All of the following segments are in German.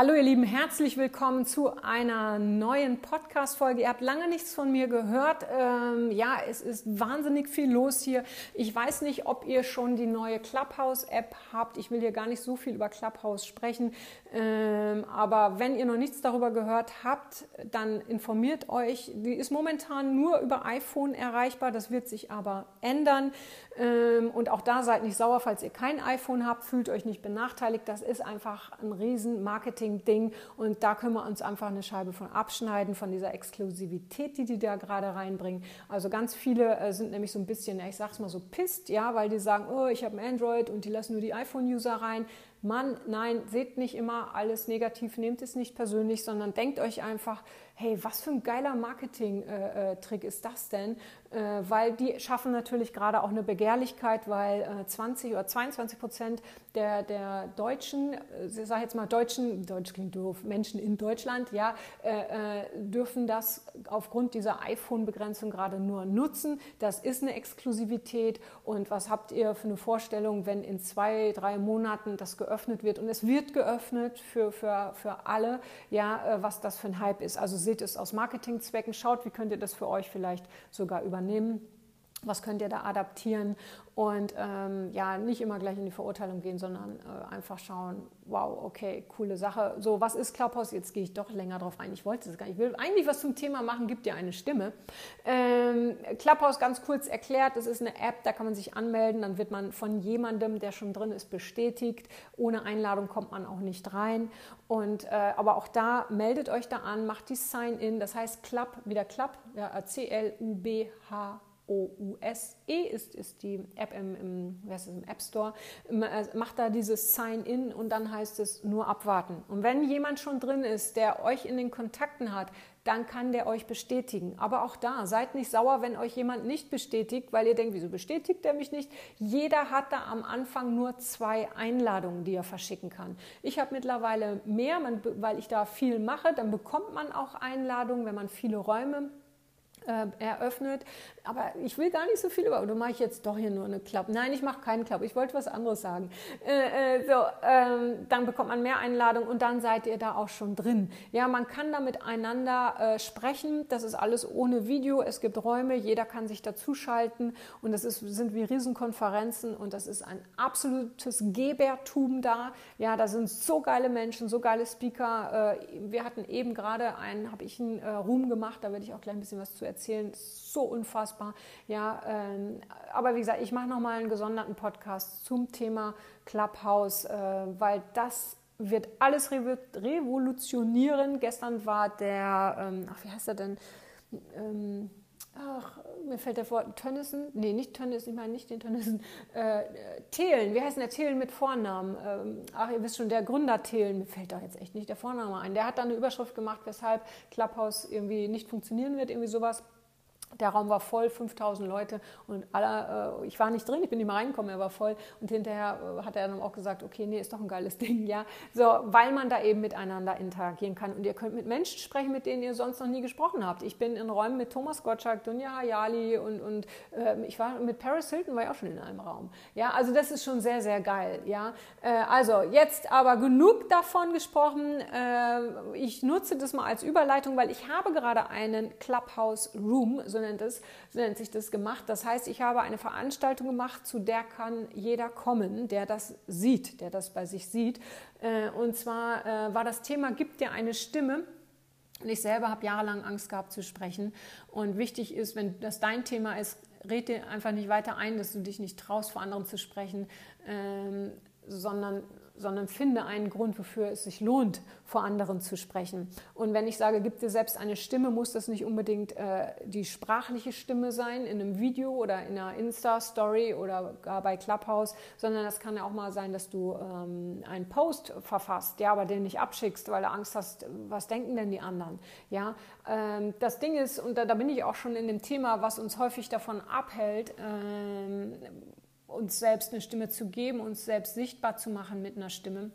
Hallo ihr Lieben, herzlich willkommen zu einer neuen Podcast-Folge. Ihr habt lange nichts von mir gehört. Ähm, ja, es ist wahnsinnig viel los hier. Ich weiß nicht, ob ihr schon die neue Clubhouse-App habt. Ich will hier gar nicht so viel über Clubhouse sprechen. Ähm, aber wenn ihr noch nichts darüber gehört habt, dann informiert euch. Die ist momentan nur über iPhone erreichbar. Das wird sich aber ändern. Ähm, und auch da seid nicht sauer, falls ihr kein iPhone habt. Fühlt euch nicht benachteiligt. Das ist einfach ein riesen Marketing Marketing-Ding und da können wir uns einfach eine Scheibe von abschneiden, von dieser Exklusivität, die die da gerade reinbringen. Also ganz viele äh, sind nämlich so ein bisschen, ich sag's mal so, pisst, ja, weil die sagen, oh, ich habe ein Android und die lassen nur die iPhone-User rein. Mann, nein, seht nicht immer alles negativ, nehmt es nicht persönlich, sondern denkt euch einfach, hey, was für ein geiler Marketing-Trick ist das denn? Äh, weil die schaffen natürlich gerade auch eine Begehrlichkeit, weil 20 äh, oder 22 Prozent der, der Deutschen, äh, ich sage jetzt mal Deutschen, Deutsch klingt doof, Menschen in Deutschland, ja, dürfen das aufgrund dieser iPhone-Begrenzung gerade nur nutzen. Das ist eine Exklusivität. Und was habt ihr für eine Vorstellung, wenn in zwei, drei Monaten das geöffnet wird? Und es wird geöffnet für, für, für alle, ja, was das für ein Hype ist. Also seht es aus Marketingzwecken, schaut, wie könnt ihr das für euch vielleicht sogar übernehmen. Was könnt ihr da adaptieren und ähm, ja, nicht immer gleich in die Verurteilung gehen, sondern äh, einfach schauen, wow, okay, coole Sache. So, was ist Clubhouse? Jetzt gehe ich doch länger drauf ein. Ich wollte es gar nicht. Ich will eigentlich was zum Thema machen, gibt dir eine Stimme. Ähm, Clubhouse ganz kurz erklärt, das ist eine App, da kann man sich anmelden, dann wird man von jemandem, der schon drin ist, bestätigt. Ohne Einladung kommt man auch nicht rein. Und, äh, aber auch da, meldet euch da an, macht die Sign-In, das heißt Club, wieder Club, ja, C-L-U-B-H. O-U-S-E ist, ist die App im, im, es, im App Store, äh, macht da dieses Sign-In und dann heißt es nur abwarten. Und wenn jemand schon drin ist, der euch in den Kontakten hat, dann kann der euch bestätigen. Aber auch da, seid nicht sauer, wenn euch jemand nicht bestätigt, weil ihr denkt, wieso bestätigt er mich nicht? Jeder hat da am Anfang nur zwei Einladungen, die er verschicken kann. Ich habe mittlerweile mehr, weil ich da viel mache, dann bekommt man auch Einladungen, wenn man viele Räume äh, eröffnet. Aber ich will gar nicht so viel über. Du mache ich jetzt doch hier nur eine Club. Nein, ich mache keinen Club. Ich wollte was anderes sagen. Äh, äh, so, ähm, dann bekommt man mehr Einladungen und dann seid ihr da auch schon drin. Ja, man kann da miteinander äh, sprechen. Das ist alles ohne Video. Es gibt Räume. Jeder kann sich dazuschalten und das ist, sind wie Riesenkonferenzen und das ist ein absolutes Gebertum da. Ja, da sind so geile Menschen, so geile Speaker. Äh, wir hatten eben gerade einen, habe ich einen äh, Ruhm gemacht. Da werde ich auch gleich ein bisschen was zu erzählen. So unfassbar. Ja, ähm, aber wie gesagt, ich mache nochmal einen gesonderten Podcast zum Thema Clubhouse, äh, weil das wird alles revolutionieren. Gestern war der, ähm, ach, wie heißt er denn? Ähm, ach, mir fällt der Wort Tönnissen, nee, nicht Tönnissen, ich meine nicht den Tönnissen, äh, Thelen, wie heißt der Thelen mit Vornamen? Ähm, ach, ihr wisst schon, der Gründer Thelen, mir fällt da jetzt echt nicht der Vorname ein. Der hat dann eine Überschrift gemacht, weshalb Clubhouse irgendwie nicht funktionieren wird, irgendwie sowas. Der Raum war voll, 5000 Leute und alle, äh, ich war nicht drin, ich bin nicht mal reingekommen, er war voll. Und hinterher äh, hat er dann auch gesagt, okay, nee, ist doch ein geiles Ding, ja, so, weil man da eben miteinander interagieren kann. Und ihr könnt mit Menschen sprechen, mit denen ihr sonst noch nie gesprochen habt. Ich bin in Räumen mit Thomas Gottschalk, Dunja Hayali und, und äh, ich war mit Paris Hilton, war ich auch schon in einem Raum, ja, also das ist schon sehr, sehr geil, ja, äh, also jetzt aber genug davon gesprochen, äh, ich nutze das mal als Überleitung, weil ich habe gerade einen Clubhouse Room, so nennt, es, so nennt sich das gemacht. Das heißt, ich habe eine Veranstaltung gemacht, zu der kann jeder kommen, der das sieht, der das bei sich sieht. Äh, und zwar äh, war das Thema, gibt dir eine Stimme. Und ich selber habe jahrelang Angst gehabt zu sprechen. Und wichtig ist, wenn das dein Thema ist, red dir einfach nicht weiter ein, dass du dich nicht traust, vor anderen zu sprechen, ähm, sondern sondern finde einen Grund, wofür es sich lohnt, vor anderen zu sprechen. Und wenn ich sage, gib dir selbst eine Stimme, muss das nicht unbedingt äh, die sprachliche Stimme sein in einem Video oder in einer Insta-Story oder gar bei Clubhouse, sondern das kann ja auch mal sein, dass du ähm, einen Post verfasst, ja, aber den nicht abschickst, weil du Angst hast, was denken denn die anderen, ja. Ähm, das Ding ist, und da, da, bin ich auch schon in dem Thema, was uns häufig davon abhält, ähm, uns selbst eine Stimme zu geben, uns selbst sichtbar zu machen mit einer Stimme,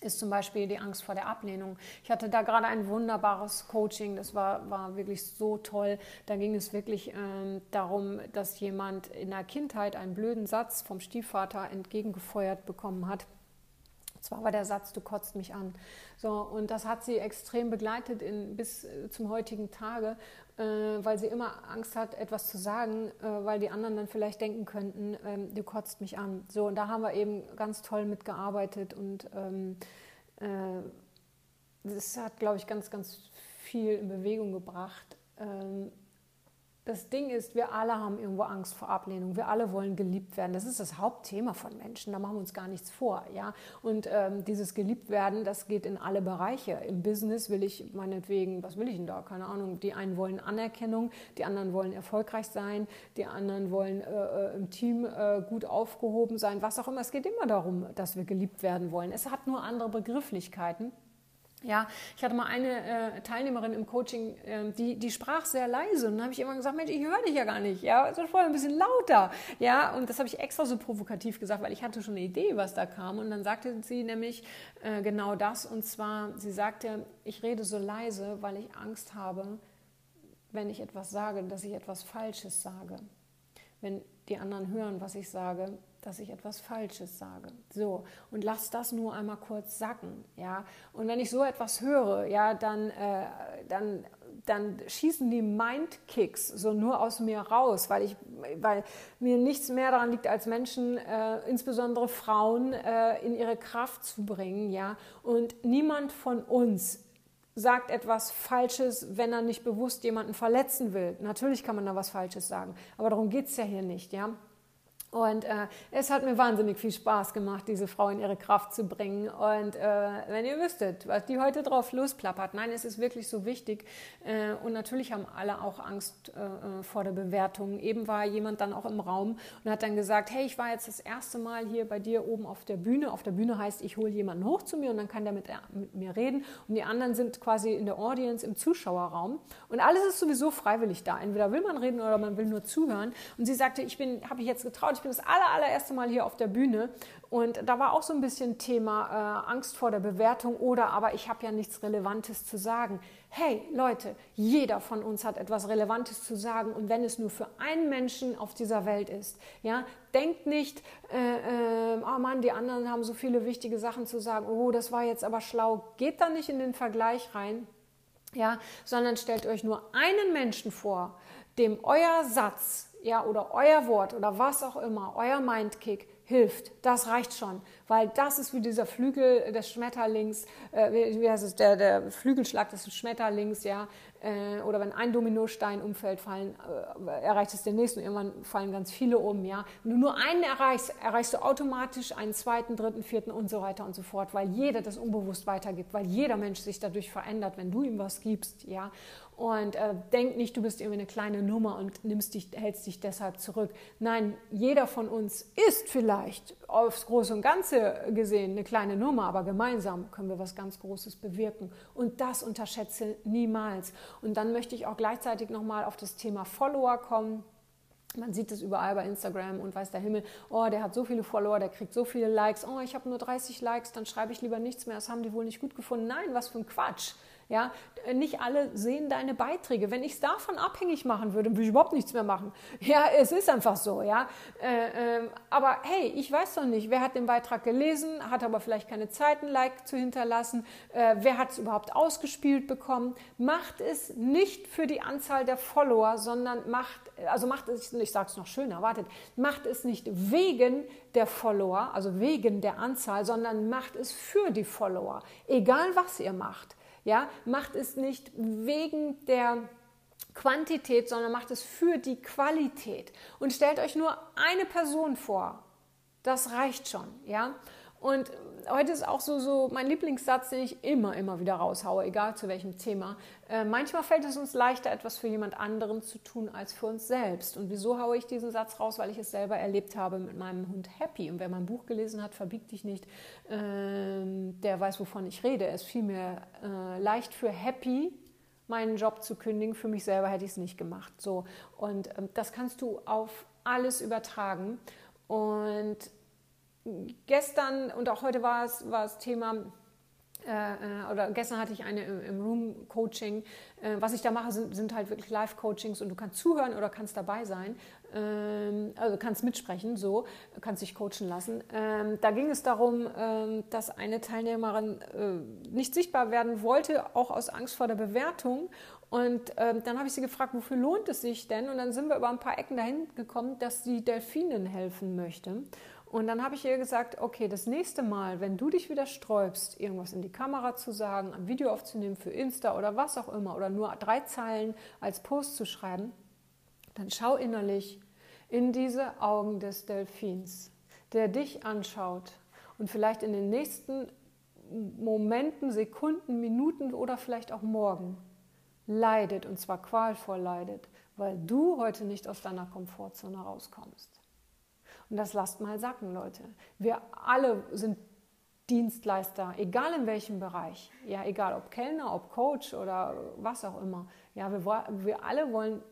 ist zum Beispiel die Angst vor der Ablehnung. Ich hatte da gerade ein wunderbares Coaching, das war, war wirklich so toll. Da ging es wirklich ähm, darum, dass jemand in der Kindheit einen blöden Satz vom Stiefvater entgegengefeuert bekommen hat. Zwar war der Satz, du kotzt mich an. So, und das hat sie extrem begleitet in, bis äh, zum heutigen Tage äh, weil sie immer Angst hat, etwas zu sagen, äh, weil die anderen dann vielleicht denken könnten, ähm, du kotzt mich an. So, und da haben wir eben ganz toll mitgearbeitet und ähm, äh, das hat, glaube ich, ganz, ganz viel in Bewegung gebracht. Ähm, das Ding ist, wir alle haben irgendwo Angst vor Ablehnung. Wir alle wollen geliebt werden. Das ist das Hauptthema von Menschen. Da machen wir uns gar nichts vor. Ja? Und ähm, dieses Geliebt-Werden, das geht in alle Bereiche. Im Business will ich meinetwegen, was will ich denn da? Keine Ahnung. Die einen wollen Anerkennung, die anderen wollen erfolgreich sein, die anderen wollen äh, äh im Team äh, gut aufgehoben sein, was auch immer. Es geht immer darum, dass wir geliebt werden wollen. Es hat nur andere Begrifflichkeiten. Ja, ich hatte mal eine äh, Teilnehmerin im Coaching, äh, die, die sprach sehr leise. Und dann habe ich immer gesagt, Mensch, ich höre dich ja gar nicht. Ja, also vorher ein bisschen lauter. Ja, und das habe ich extra so provokativ gesagt, weil ich hatte schon eine Idee, was da kam. Und dann sagte sie nämlich äh, genau das. Und zwar, sie sagte, ich rede so leise, weil ich Angst habe, wenn ich etwas sage, dass ich etwas Falsches sage. Wenn die anderen hören, was ich sage, dass ich etwas Falsches sage. So, und lass das nur einmal kurz sacken, ja. Und wenn ich so etwas höre, ja, dann, äh, dann, dann schießen die Mindkicks so nur aus mir raus, weil, ich, weil mir nichts mehr daran liegt, als Menschen, äh, insbesondere Frauen, äh, in ihre Kraft zu bringen, ja. Und niemand von uns sagt etwas Falsches, wenn er nicht bewusst jemanden verletzen will. Natürlich kann man da was Falsches sagen, aber darum geht es ja hier nicht, ja. Und äh, es hat mir wahnsinnig viel Spaß gemacht, diese Frau in ihre Kraft zu bringen. Und äh, wenn ihr wüsstet, was die heute drauf losplappert, nein, es ist wirklich so wichtig. Äh, und natürlich haben alle auch Angst äh, äh, vor der Bewertung. Eben war jemand dann auch im Raum und hat dann gesagt, hey, ich war jetzt das erste Mal hier bei dir oben auf der Bühne. Auf der Bühne heißt, ich hole jemanden hoch zu mir und dann kann der mit, äh, mit mir reden. Und die anderen sind quasi in der Audience im Zuschauerraum. Und alles ist sowieso freiwillig da. Entweder will man reden oder man will nur zuhören. Und sie sagte, ich bin, habe ich jetzt getraut, ich bin das aller, allererste Mal hier auf der Bühne. Und da war auch so ein bisschen Thema äh, Angst vor der Bewertung oder aber ich habe ja nichts Relevantes zu sagen. Hey Leute, jeder von uns hat etwas Relevantes zu sagen. Und wenn es nur für einen Menschen auf dieser Welt ist, ja, denkt nicht, äh, äh, oh Mann, die anderen haben so viele wichtige Sachen zu sagen, oh, das war jetzt aber schlau, geht da nicht in den Vergleich rein, ja, sondern stellt euch nur einen Menschen vor, dem euer Satz ja, oder euer Wort oder was auch immer, euer Mindkick hilft. Das reicht schon, weil das ist wie dieser Flügel des Schmetterlings, äh, wie heißt es, der, der Flügelschlag des Schmetterlings, ja, äh, oder wenn ein Dominostein umfällt, fallen, äh, erreicht es den nächsten, irgendwann fallen ganz viele um, ja. Wenn du nur einen erreichst, erreichst du automatisch einen zweiten, dritten, vierten und so weiter und so fort, weil jeder das unbewusst weitergibt, weil jeder Mensch sich dadurch verändert, wenn du ihm was gibst, ja. Und äh, denk nicht, du bist irgendwie eine kleine Nummer und nimmst dich, hältst dich deshalb zurück. Nein, jeder von uns ist vielleicht aufs Große und Ganze gesehen eine kleine Nummer, aber gemeinsam können wir was ganz Großes bewirken. Und das unterschätze niemals. Und dann möchte ich auch gleichzeitig nochmal auf das Thema Follower kommen. Man sieht es überall bei Instagram und weiß der Himmel, oh, der hat so viele Follower, der kriegt so viele Likes, oh, ich habe nur 30 Likes, dann schreibe ich lieber nichts mehr, das haben die wohl nicht gut gefunden. Nein, was für ein Quatsch. Ja, nicht alle sehen deine Beiträge. Wenn ich es davon abhängig machen würde, würde ich überhaupt nichts mehr machen. Ja, es ist einfach so, ja. Äh, äh, aber hey, ich weiß doch nicht, wer hat den Beitrag gelesen, hat aber vielleicht keine Zeit, ein Like zu hinterlassen. Äh, wer hat es überhaupt ausgespielt bekommen? Macht es nicht für die Anzahl der Follower, sondern macht, also macht es, ich sage es noch schöner, wartet, macht es nicht wegen der Follower, also wegen der Anzahl, sondern macht es für die Follower. Egal was ihr macht. Ja, macht es nicht wegen der Quantität, sondern macht es für die Qualität. Und stellt euch nur eine Person vor. Das reicht schon, ja. Und heute ist auch so, so mein Lieblingssatz, den ich immer, immer wieder raushaue, egal zu welchem Thema. Äh, manchmal fällt es uns leichter, etwas für jemand anderen zu tun als für uns selbst. Und wieso haue ich diesen Satz raus? Weil ich es selber erlebt habe mit meinem Hund Happy. Und wer mein Buch gelesen hat, verbiegt dich nicht, äh, der weiß, wovon ich rede. Es fiel mir äh, leicht für Happy, meinen Job zu kündigen. Für mich selber hätte ich es nicht gemacht. So. Und ähm, das kannst du auf alles übertragen. Und gestern und auch heute war es, war es Thema, äh, äh, oder gestern hatte ich eine im Room-Coaching. Äh, was ich da mache, sind, sind halt wirklich Live-Coachings und du kannst zuhören oder kannst dabei sein. Ähm, also kannst mitsprechen, so, kannst dich coachen lassen. Ähm, da ging es darum, ähm, dass eine Teilnehmerin äh, nicht sichtbar werden wollte, auch aus Angst vor der Bewertung. Und ähm, dann habe ich sie gefragt, wofür lohnt es sich denn? Und dann sind wir über ein paar Ecken dahin gekommen, dass sie Delfinen helfen möchte. Und dann habe ich ihr gesagt, okay, das nächste Mal, wenn du dich wieder sträubst, irgendwas in die Kamera zu sagen, ein Video aufzunehmen für Insta oder was auch immer, oder nur drei Zeilen als Post zu schreiben, dann schau innerlich in diese Augen des Delfins, der dich anschaut und vielleicht in den nächsten Momenten, Sekunden, Minuten oder vielleicht auch morgen leidet und zwar qualvoll leidet, weil du heute nicht aus deiner Komfortzone rauskommst. Und das lasst mal sacken, Leute. Wir alle sind Dienstleister, egal in welchem Bereich. Ja, egal ob Kellner, ob Coach oder was auch immer. Ja, wir, wir alle wollen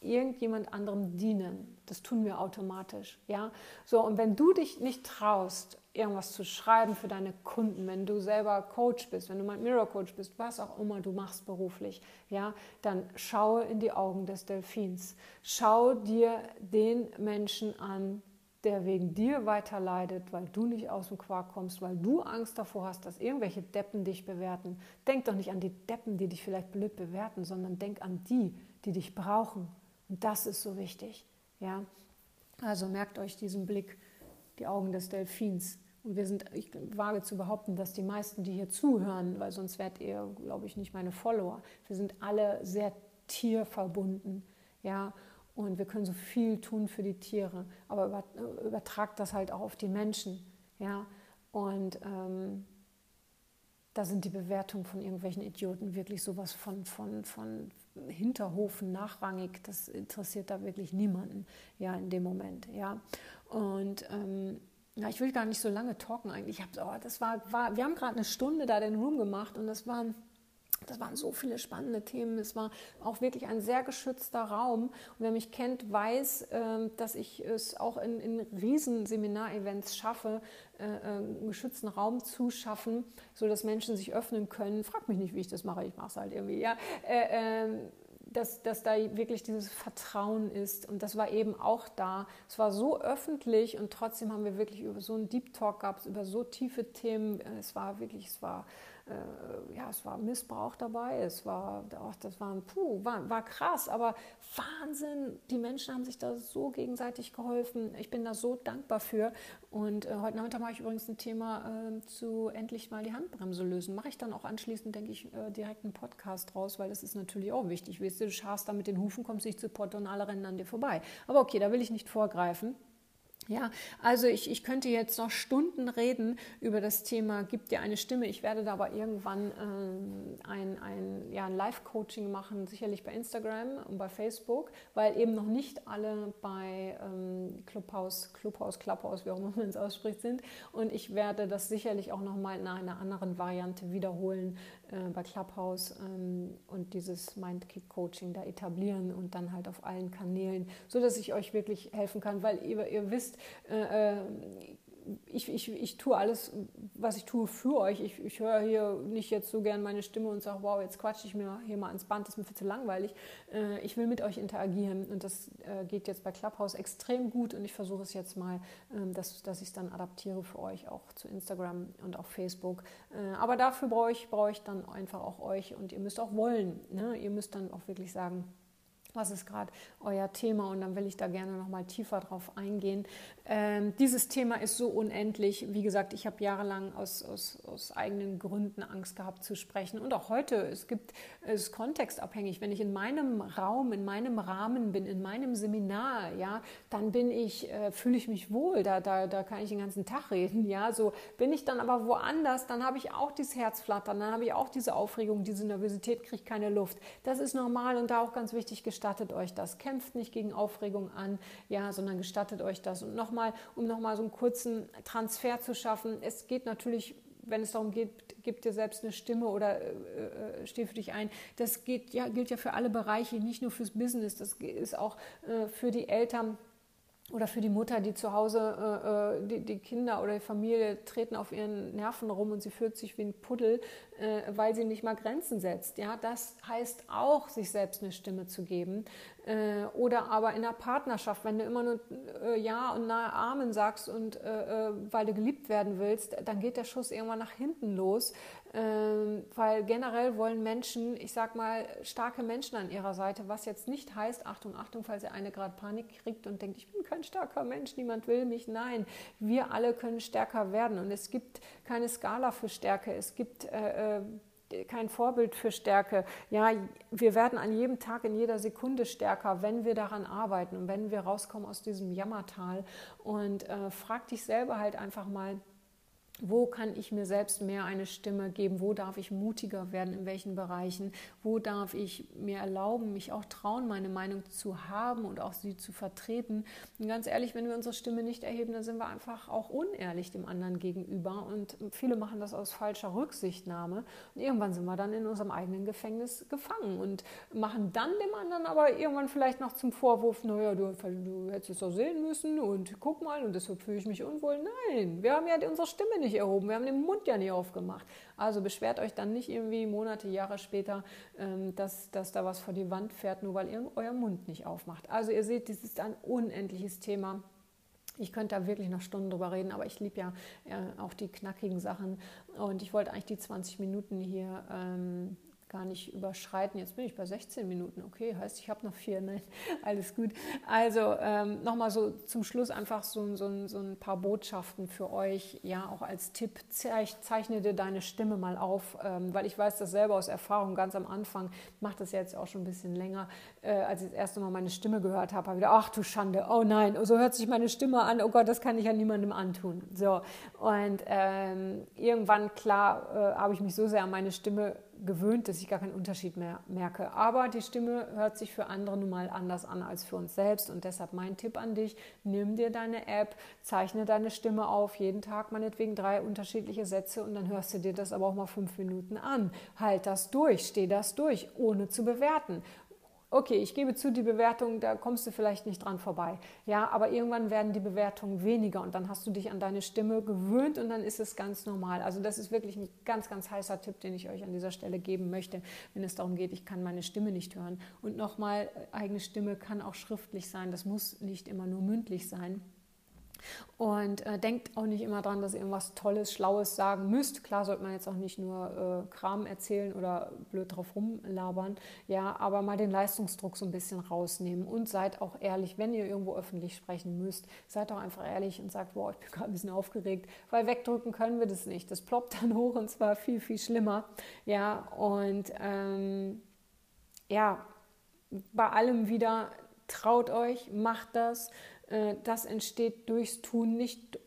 irgendjemand anderem dienen. Das tun wir automatisch. Ja, so und wenn du dich nicht traust, irgendwas zu schreiben für deine Kunden, wenn du selber Coach bist, wenn du mal Mirror Coach bist, was auch immer du machst beruflich, ja, dann schaue in die Augen des Delfins. Schau dir den Menschen an, der wegen dir weiter leidet, weil du nicht aus dem Quark kommst, weil du Angst davor hast, dass irgendwelche Deppen dich bewerten. Denk doch nicht an die Deppen, die dich vielleicht blöd bewerten, sondern denk an die, die dich brauchen. Und das ist so wichtig. Ja? Also merkt euch diesen Blick, die Augen des Delfins. Und wir sind, ich wage zu behaupten, dass die meisten, die hier zuhören, weil sonst wärt ihr, glaube ich, nicht meine Follower, wir sind alle sehr tierverbunden. Ja, und wir können so viel tun für die Tiere, aber übertragt das halt auch auf die Menschen. Ja? Und ähm, da sind die Bewertungen von irgendwelchen Idioten wirklich sowas von, von, von Hinterhofen nachrangig. Das interessiert da wirklich niemanden ja, in dem Moment. Ja? Und ähm, ja, ich will gar nicht so lange talken eigentlich. Ich hab, oh, das war, war, wir haben gerade eine Stunde da den Room gemacht und das waren das waren so viele spannende Themen. Es war auch wirklich ein sehr geschützter Raum. Und wer mich kennt, weiß, ähm, dass ich es auch in, in Riesenseminarevents schaffe, äh, äh, einen geschützten Raum zu schaffen, sodass Menschen sich öffnen können. Frag mich nicht, wie ich das mache. Ich mache es halt irgendwie. Ja. Äh, ähm, dass, dass da wirklich dieses Vertrauen ist. Und das war eben auch da. Es war so öffentlich und trotzdem haben wir wirklich über so einen Deep Talk gehabt, über so tiefe Themen. Es war wirklich, es war äh, ja, es war Missbrauch dabei, es war, auch, das war, puh, war, war krass, aber Wahnsinn, die Menschen haben sich da so gegenseitig geholfen. Ich bin da so dankbar für. Und äh, heute Nachmittag mache ich übrigens ein Thema äh, zu endlich mal die Handbremse lösen. Mache ich dann auch anschließend, denke ich, äh, direkt einen Podcast raus, weil das ist natürlich auch wichtig. Weißt du, du scharst da mit den Hufen, kommst nicht zu Pott und alle rennen an dir vorbei. Aber okay, da will ich nicht vorgreifen. Ja, also ich, ich könnte jetzt noch Stunden reden über das Thema Gib dir eine Stimme. Ich werde da aber irgendwann ähm, ein, ein, ja, ein Live-Coaching machen, sicherlich bei Instagram und bei Facebook, weil eben noch nicht alle bei ähm, Clubhouse, Clubhouse, Clubhouse, wie auch immer man es ausspricht, sind. Und ich werde das sicherlich auch nochmal in einer anderen Variante wiederholen äh, bei Clubhouse ähm, und dieses Mindkick-Coaching da etablieren und dann halt auf allen Kanälen, sodass ich euch wirklich helfen kann, weil ihr, ihr wisst, äh, äh, ich, ich, ich tue alles, was ich tue, für euch. Ich, ich höre hier nicht jetzt so gern meine Stimme und sage, wow, jetzt quatsche ich mir hier mal ans Band, das ist mir viel zu langweilig. Äh, ich will mit euch interagieren und das äh, geht jetzt bei Clubhouse extrem gut und ich versuche es jetzt mal, ähm, dass, dass ich es dann adaptiere für euch auch zu Instagram und auch Facebook. Äh, aber dafür brauche ich, brauche ich dann einfach auch euch und ihr müsst auch wollen. Ne? Ihr müsst dann auch wirklich sagen, was ist gerade euer Thema und dann will ich da gerne noch mal tiefer drauf eingehen. Ähm, dieses Thema ist so unendlich. Wie gesagt, ich habe jahrelang aus, aus, aus eigenen Gründen Angst gehabt zu sprechen und auch heute. Es gibt es kontextabhängig. Wenn ich in meinem Raum, in meinem Rahmen bin, in meinem Seminar, ja, dann bin ich äh, fühle ich mich wohl. Da, da, da kann ich den ganzen Tag reden. Ja, so bin ich dann aber woanders, dann habe ich auch dieses Herzflattern, dann habe ich auch diese Aufregung, diese Nervosität, kriege keine Luft. Das ist normal und da auch ganz wichtig gestattet euch das. Kämpft nicht gegen Aufregung an, ja, sondern gestattet euch das. Und nochmal, um nochmal so einen kurzen Transfer zu schaffen, es geht natürlich wenn es darum geht, gib dir selbst eine Stimme oder äh, äh, steh für dich ein. Das geht, ja, gilt ja für alle Bereiche, nicht nur fürs Business, das ist auch äh, für die Eltern oder für die Mutter, die zu Hause, äh, äh, die, die, Kinder oder die Familie treten auf ihren Nerven rum und sie fühlt sich wie ein Puddel, äh, weil sie nicht mal Grenzen setzt. Ja, das heißt auch, sich selbst eine Stimme zu geben. Äh, oder aber in der Partnerschaft, wenn du immer nur äh, Ja und nahe Amen sagst und äh, weil du geliebt werden willst, dann geht der Schuss irgendwann nach hinten los. Ähm, weil generell wollen Menschen, ich sag mal, starke Menschen an ihrer Seite, was jetzt nicht heißt, Achtung, Achtung, falls ihr eine gerade Panik kriegt und denkt, ich bin kein starker Mensch, niemand will mich. Nein, wir alle können stärker werden und es gibt keine Skala für Stärke. Es gibt äh, äh kein Vorbild für Stärke. Ja, wir werden an jedem Tag, in jeder Sekunde stärker, wenn wir daran arbeiten und wenn wir rauskommen aus diesem Jammertal. Und äh, frag dich selber halt einfach mal, wo kann ich mir selbst mehr eine Stimme geben? Wo darf ich mutiger werden? In welchen Bereichen? Wo darf ich mir erlauben, mich auch trauen, meine Meinung zu haben und auch sie zu vertreten? Und ganz ehrlich, wenn wir unsere Stimme nicht erheben, dann sind wir einfach auch unehrlich dem anderen gegenüber. Und viele machen das aus falscher Rücksichtnahme. Und irgendwann sind wir dann in unserem eigenen Gefängnis gefangen und machen dann dem anderen aber irgendwann vielleicht noch zum Vorwurf, naja, du, du hättest es doch sehen müssen und guck mal und deshalb fühle ich mich unwohl. Nein, wir haben ja unsere Stimme nicht nicht erhoben, wir haben den Mund ja nicht aufgemacht. Also beschwert euch dann nicht irgendwie Monate, Jahre später, ähm, dass, dass da was vor die Wand fährt, nur weil ihr euer Mund nicht aufmacht. Also ihr seht, das ist ein unendliches Thema. Ich könnte da wirklich noch Stunden drüber reden, aber ich liebe ja äh, auch die knackigen Sachen. Und ich wollte eigentlich die 20 Minuten hier ähm, gar nicht überschreiten. Jetzt bin ich bei 16 Minuten. Okay, heißt, ich habe noch vier. Nein, alles gut. Also ähm, nochmal so zum Schluss einfach so, so, so, ein paar Botschaften für euch. Ja, auch als Tipp, zeichne dir deine Stimme mal auf, ähm, weil ich weiß das selber aus Erfahrung ganz am Anfang. Mache das jetzt auch schon ein bisschen länger. Äh, als ich das erste Mal meine Stimme gehört habe, habe ich gedacht, ach du Schande, oh nein, so hört sich meine Stimme an. Oh Gott, das kann ich ja niemandem antun. So, und ähm, irgendwann, klar, äh, habe ich mich so sehr an meine Stimme gewöhnt, dass ich gar keinen Unterschied mehr merke. Aber die Stimme hört sich für andere nun mal anders an als für uns selbst. Und deshalb mein Tipp an dich, nimm dir deine App, zeichne deine Stimme auf, jeden Tag meinetwegen drei unterschiedliche Sätze und dann hörst du dir das aber auch mal fünf Minuten an. Halt das durch, steh das durch, ohne zu bewerten okay, ich gebe zu, die Bewertung, da kommst du vielleicht nicht dran vorbei. Ja, aber irgendwann werden die Bewertungen weniger und dann hast du dich an deine Stimme gewöhnt und dann ist es ganz normal. Also das ist wirklich ein ganz, ganz heißer Tipp, den ich euch an dieser Stelle geben möchte, wenn es darum geht, ich kann meine Stimme nicht hören. Und nochmal, eigene Stimme kann auch schriftlich sein, das muss nicht immer nur mündlich sein. Und äh, denkt auch nicht immer dran, dass ihr irgendwas Tolles, Schlaues sagen müsst. Klar sollte man jetzt auch nicht nur äh, Kram erzählen oder blöd drauf rumlabern, ja, aber mal den Leistungsdruck so ein bisschen rausnehmen und seid auch ehrlich, wenn ihr irgendwo öffentlich sprechen müsst, seid doch einfach ehrlich und sagt, boah, ich bin gerade ein bisschen aufgeregt, weil wegdrücken können wir das nicht. Das ploppt dann hoch und zwar viel, viel schlimmer, ja, und ähm, ja, bei allem wieder traut euch, macht das, das entsteht durchs Tun, nicht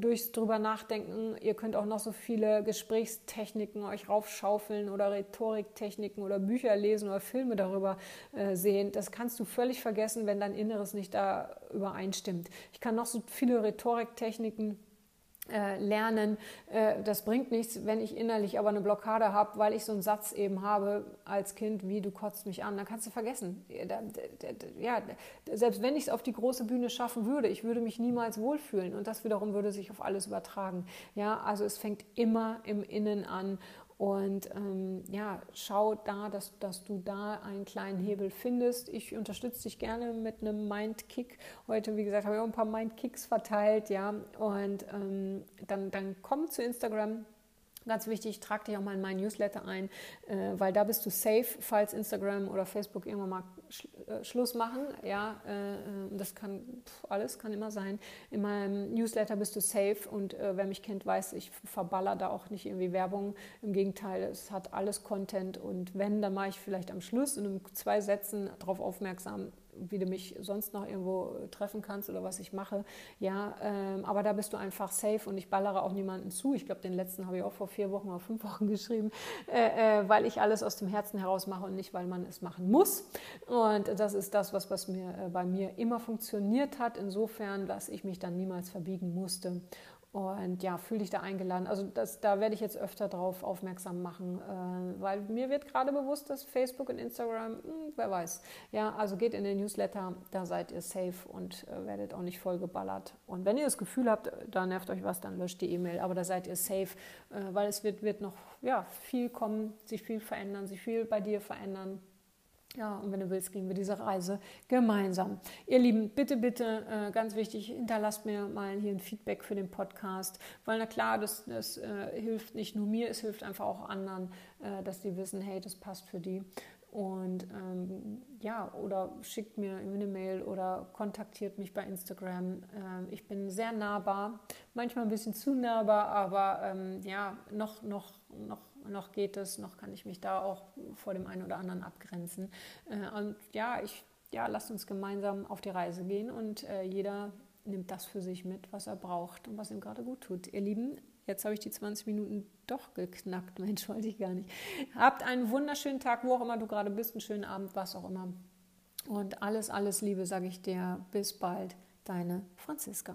durchs drüber nachdenken. Ihr könnt auch noch so viele Gesprächstechniken euch raufschaufeln oder Rhetoriktechniken oder Bücher lesen oder Filme darüber äh, sehen. Das kannst du völlig vergessen, wenn dein Inneres nicht da übereinstimmt. Ich kann noch so viele Rhetoriktechniken äh, lernen. Äh, das bringt nichts, wenn ich innerlich aber eine Blockade habe, weil ich so einen Satz eben habe als Kind, wie du kotzt mich an, dann kannst du vergessen. Ja, selbst wenn ich es auf die große Bühne schaffen würde, ich würde mich niemals wohlfühlen und das wiederum würde sich auf alles übertragen. Ja, also es fängt immer im Innen an und ähm, ja, schau da, dass, dass du da einen kleinen Hebel findest. Ich unterstütze dich gerne mit einem Mindkick. Heute, wie gesagt, habe ich auch ein paar Mindkicks verteilt, ja. Und ähm, dann, dann komm zu Instagram, Ganz wichtig, trag dich auch mal in meinen Newsletter ein, äh, weil da bist du safe, falls Instagram oder Facebook irgendwann mal sch äh, Schluss machen. Ja, äh, äh das kann pff, alles, kann immer sein. In meinem Newsletter bist du safe und äh, wer mich kennt, weiß, ich verballer da auch nicht irgendwie Werbung. Im Gegenteil, es hat alles Content und wenn, dann mache ich vielleicht am Schluss in zwei Sätzen darauf aufmerksam, wie du mich sonst noch irgendwo treffen kannst oder was ich mache. Ja, ähm, aber da bist du einfach safe und ich ballere auch niemanden zu. Ich glaube, den letzten habe ich auch vor vier Wochen oder fünf Wochen geschrieben, äh, äh, weil ich alles aus dem Herzen heraus mache und nicht, weil man es machen muss. Und das ist das, was, was mir äh, bei mir immer funktioniert hat, insofern, dass ich mich dann niemals verbiegen musste. Und ja, fühle dich da eingeladen. Also das, da werde ich jetzt öfter drauf aufmerksam machen, äh, weil mir wird gerade bewusst, dass Facebook und Instagram, mh, hm, wer weiß. Ja, also geht in den Newsletter, da seid ihr safe und äh, werdet auch nicht voll geballert. Und wenn ihr das Gefühl habt, da nervt euch was, dann löscht die E-Mail. Aber da seid ihr safe, äh, weil es wird, wird noch ja, viel kommen, sich viel verändern, sich viel bei dir verändern. Ja, und wenn du willst, gehen wir diese Reise gemeinsam. Ihr Lieben, bitte, bitte, äh, ganz wichtig, hinterlasst mir mal hier ein Feedback für den Podcast, weil na klar, das, das äh, hilft nicht nur mir, es hilft einfach auch anderen, äh, dass die wissen, hey, das passt für die. Und ähm, ja, oder schickt mir eine Mail oder kontaktiert mich bei Instagram. Ähm, ich bin sehr nahbar, manchmal ein bisschen zu nahbar, aber ähm, ja, noch, noch, noch noch geht es, noch kann ich mich da auch vor dem einen oder anderen abgrenzen. Äh, und ja, ich, ja, lasst uns gemeinsam auf die Reise gehen und äh, jeder nimmt das für sich mit, was er braucht und was ihm gerade gut tut. Ihr Lieben, jetzt habe ich die 20 Minuten doch geknackt. Mensch, wollte ich gar nicht. Habt einen wunderschönen Tag, wo auch immer du gerade bist, einen schönen Abend, was auch immer. Und alles, alles Liebe, sage ich dir. Bis bald, deine Franziska.